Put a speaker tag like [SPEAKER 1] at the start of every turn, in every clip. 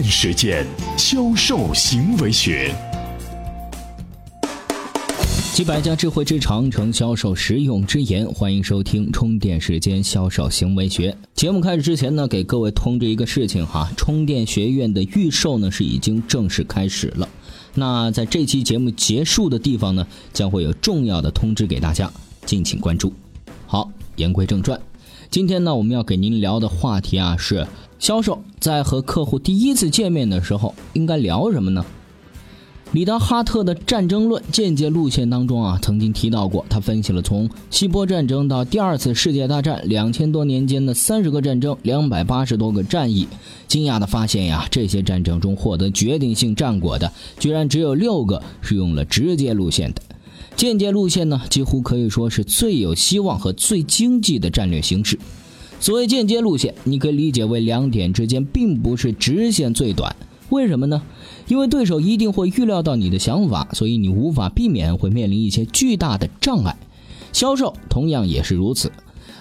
[SPEAKER 1] 电时间销售行为学。
[SPEAKER 2] 几百家智慧之长城销售实用之言，欢迎收听充电时间销售行为学。节目开始之前呢，给各位通知一个事情哈，充电学院的预售呢是已经正式开始了。那在这期节目结束的地方呢，将会有重要的通知给大家，敬请关注。好，言归正传，今天呢我们要给您聊的话题啊是销售在和客户第一次见面的时候应该聊什么呢？里达哈特的《战争论》间接路线当中啊，曾经提到过，他分析了从希波战争到第二次世界大战两千多年间的三十个战争、两百八十多个战役，惊讶的发现呀，这些战争中获得决定性战果的，居然只有六个是用了直接路线的。间接路线呢，几乎可以说是最有希望和最经济的战略形式。所谓间接路线，你可以理解为两点之间并不是直线最短。为什么呢？因为对手一定会预料到你的想法，所以你无法避免会面临一些巨大的障碍。销售同样也是如此。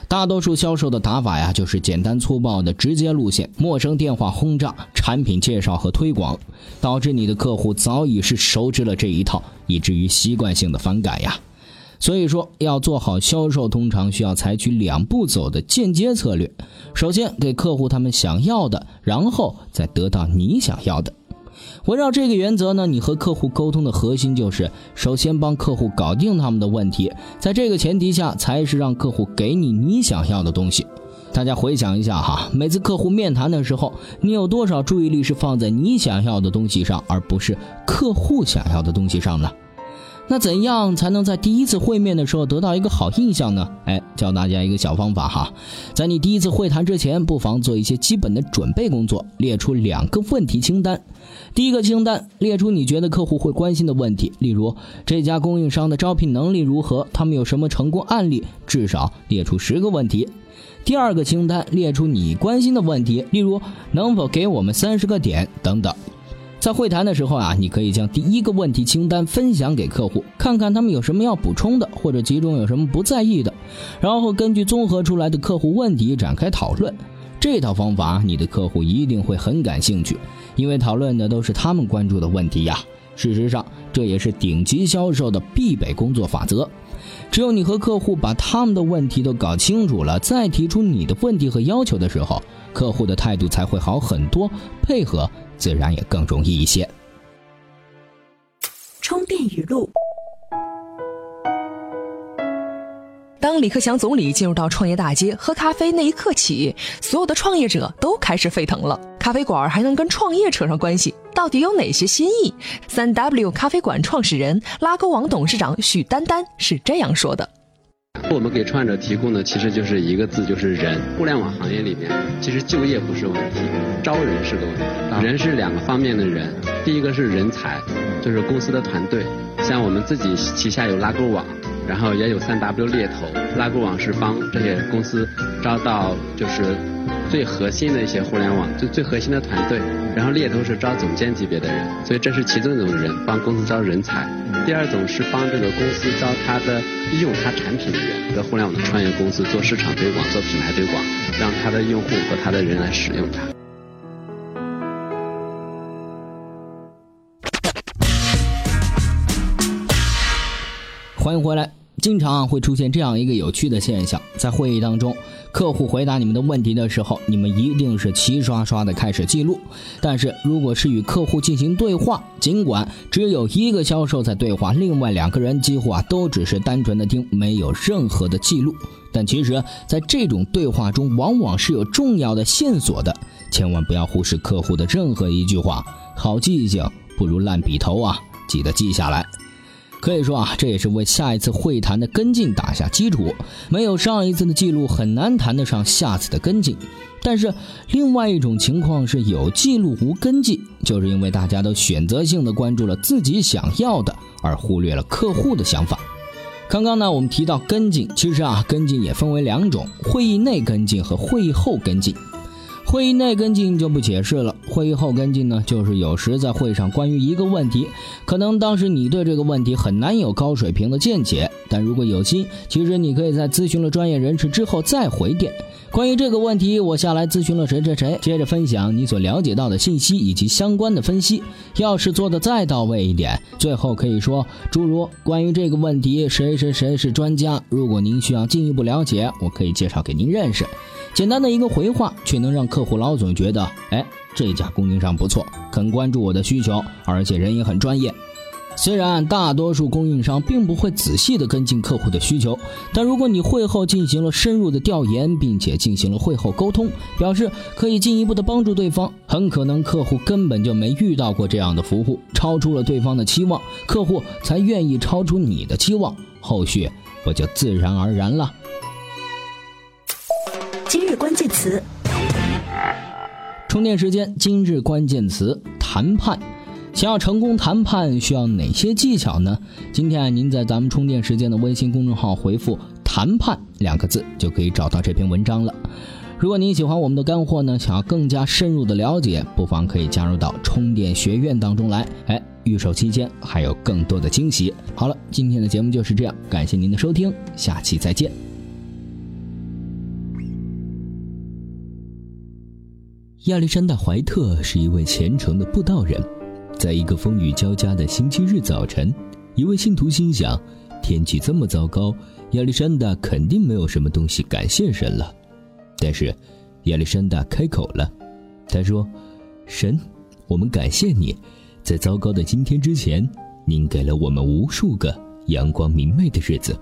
[SPEAKER 2] 大多数销售的打法呀，就是简单粗暴的直接路线，陌生电话轰炸、产品介绍和推广，导致你的客户早已是熟知了这一套，以至于习惯性的反感呀。所以说，要做好销售，通常需要采取两步走的间接策略。首先给客户他们想要的，然后再得到你想要的。围绕这个原则呢，你和客户沟通的核心就是：首先帮客户搞定他们的问题，在这个前提下，才是让客户给你你想要的东西。大家回想一下哈，每次客户面谈的时候，你有多少注意力是放在你想要的东西上，而不是客户想要的东西上呢？那怎样才能在第一次会面的时候得到一个好印象呢？哎，教大家一个小方法哈，在你第一次会谈之前，不妨做一些基本的准备工作，列出两个问题清单。第一个清单列出你觉得客户会关心的问题，例如这家供应商的招聘能力如何，他们有什么成功案例，至少列出十个问题。第二个清单列出你关心的问题，例如能否给我们三十个点等等。在会谈的时候啊，你可以将第一个问题清单分享给客户，看看他们有什么要补充的，或者其中有什么不在意的，然后根据综合出来的客户问题展开讨论。这套方法，你的客户一定会很感兴趣，因为讨论的都是他们关注的问题呀。事实上，这也是顶级销售的必备工作法则。只有你和客户把他们的问题都搞清楚了，再提出你的问题和要求的时候，客户的态度才会好很多，配合。自然也更容易一些。
[SPEAKER 3] 充电语录：当李克强总理进入到创业大街喝咖啡那一刻起，所有的创业者都开始沸腾了。咖啡馆还能跟创业扯上关系，到底有哪些新意？三 W 咖啡馆创始人、拉勾网董事长许丹丹是这样说的。
[SPEAKER 4] 我们给创业者提供的其实就是一个字，就是人。互联网行业里面，其实就业不是问题，招人是个问题。人是两个方面的人，第一个是人才，就是公司的团队。像我们自己旗下有拉勾网，然后也有三 W 猎头。拉勾网是帮这些公司招到就是。最核心的一些互联网，最最核心的团队，然后猎头是招总监级别的人，所以这是其中一种人，帮公司招人才。第二种是帮这个公司招他的用他产品的人，在互联网的创业公司做市场推广、做品牌推广，让他的用户和他的人来使用它。
[SPEAKER 2] 欢迎回来。经常会出现这样一个有趣的现象，在会议当中，客户回答你们的问题的时候，你们一定是齐刷刷的开始记录。但是如果是与客户进行对话，尽管只有一个销售在对话，另外两个人几乎啊都只是单纯的听，没有任何的记录。但其实，在这种对话中，往往是有重要的线索的，千万不要忽视客户的任何一句话。好记性不如烂笔头啊，记得记下来。可以说啊，这也是为下一次会谈的跟进打下基础。没有上一次的记录，很难谈得上下次的跟进。但是，另外一种情况是有记录无跟进，就是因为大家都选择性的关注了自己想要的，而忽略了客户的想法。刚刚呢，我们提到跟进，其实啊，跟进也分为两种：会议内跟进和会议后跟进。会议内跟进就不解释了，会议后跟进呢，就是有时在会上关于一个问题，可能当时你对这个问题很难有高水平的见解，但如果有心，其实你可以在咨询了专业人士之后再回电。关于这个问题，我下来咨询了谁谁谁，接着分享你所了解到的信息以及相关的分析。要是做的再到位一点，最后可以说，诸如关于这个问题，谁谁谁是专家，如果您需要进一步了解，我可以介绍给您认识。简单的一个回话，却能让客户老总觉得，哎，这家供应商不错，肯关注我的需求，而且人也很专业。虽然大多数供应商并不会仔细的跟进客户的需求，但如果你会后进行了深入的调研，并且进行了会后沟通，表示可以进一步的帮助对方，很可能客户根本就没遇到过这样的服务，超出了对方的期望，客户才愿意超出你的期望，后续不就自然而然了？充电时间。今日关键词：谈判。想要成功谈判，需要哪些技巧呢？今天啊您在咱们充电时间的微信公众号回复“谈判”两个字，就可以找到这篇文章了。如果您喜欢我们的干货呢，想要更加深入的了解，不妨可以加入到充电学院当中来。哎，预售期间还有更多的惊喜。好了，今天的节目就是这样，感谢您的收听，下期再见。亚历山大·怀特是一位虔诚的布道人。在一个风雨交加的星期日早晨，一位信徒心想：天气这么糟糕，亚历山大肯定没有什么东西感谢神了。但是，亚历山大开口了，他说：“神，我们感谢你，在糟糕的今天之前，您给了我们无数个阳光明媚的日子。”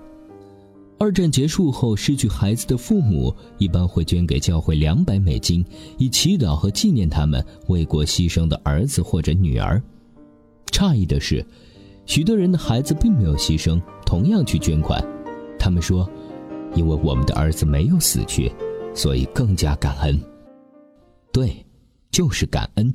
[SPEAKER 2] 二战结束后，失去孩子的父母一般会捐给教会两百美金，以祈祷和纪念他们为国牺牲的儿子或者女儿。诧异的是，许多人的孩子并没有牺牲，同样去捐款。他们说：“因为我们的儿子没有死去，所以更加感恩。”对，就是感恩。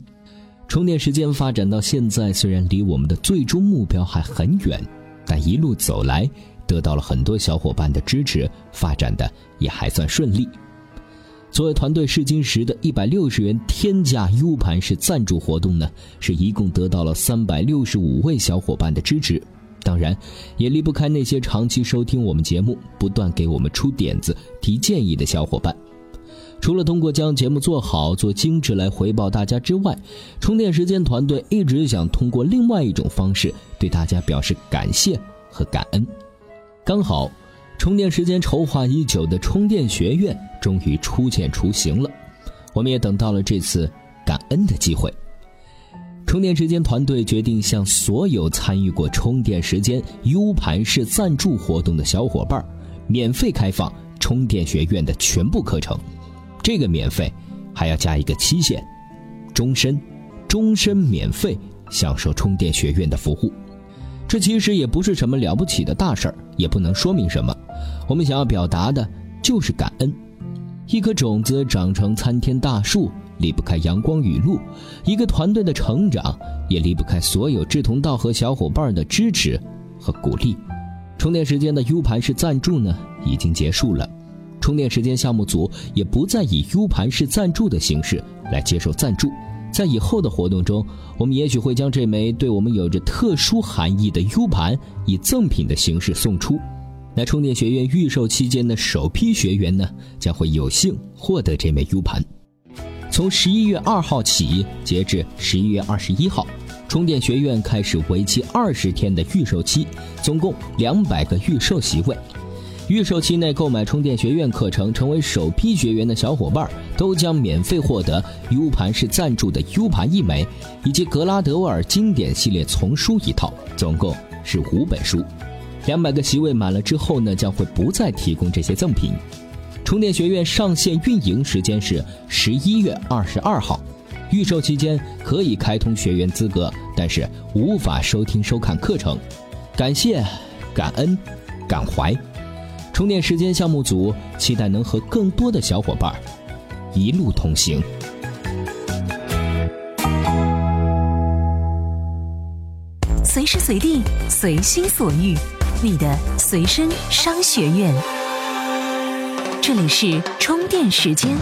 [SPEAKER 2] 充电时间发展到现在，虽然离我们的最终目标还很远，但一路走来。得到了很多小伙伴的支持，发展的也还算顺利。作为团队试金石的一百六十元天价 U 盘式赞助活动呢，是一共得到了三百六十五位小伙伴的支持。当然，也离不开那些长期收听我们节目、不断给我们出点子、提建议的小伙伴。除了通过将节目做好、做精致来回报大家之外，充电时间团队一直想通过另外一种方式对大家表示感谢和感恩。刚好，充电时间筹划已久的充电学院终于初见雏形了，我们也等到了这次感恩的机会。充电时间团队决定向所有参与过充电时间 U 盘式赞助活动的小伙伴，免费开放充电学院的全部课程。这个免费还要加一个期限，终身，终身免费享受充电学院的服务。这其实也不是什么了不起的大事儿，也不能说明什么。我们想要表达的就是感恩。一颗种子长成参天大树，离不开阳光雨露；一个团队的成长，也离不开所有志同道合小伙伴的支持和鼓励。充电时间的 U 盘式赞助呢，已经结束了。充电时间项目组也不再以 U 盘式赞助的形式来接受赞助。在以后的活动中，我们也许会将这枚对我们有着特殊含义的 U 盘以赠品的形式送出。那充电学院预售期间的首批学员呢，将会有幸获得这枚 U 盘。从十一月二号起，截至十一月二十一号，充电学院开始为期二十天的预售期，总共两百个预售席位。预售期内购买充电学院课程成为首批学员的小伙伴，都将免费获得 U 盘式赞助的 U 盘一枚，以及格拉德沃尔经典系列丛书一套，总共是五本书。两百个席位满了之后呢，将会不再提供这些赠品。充电学院上线运营时间是十一月二十二号，预售期间可以开通学员资格，但是无法收听收看课程。感谢，感恩，感怀。充电时间项目组期待能和更多的小伙伴一路同行。
[SPEAKER 5] 随时随地，随心所欲，你的随身商学院。这里是充电时间。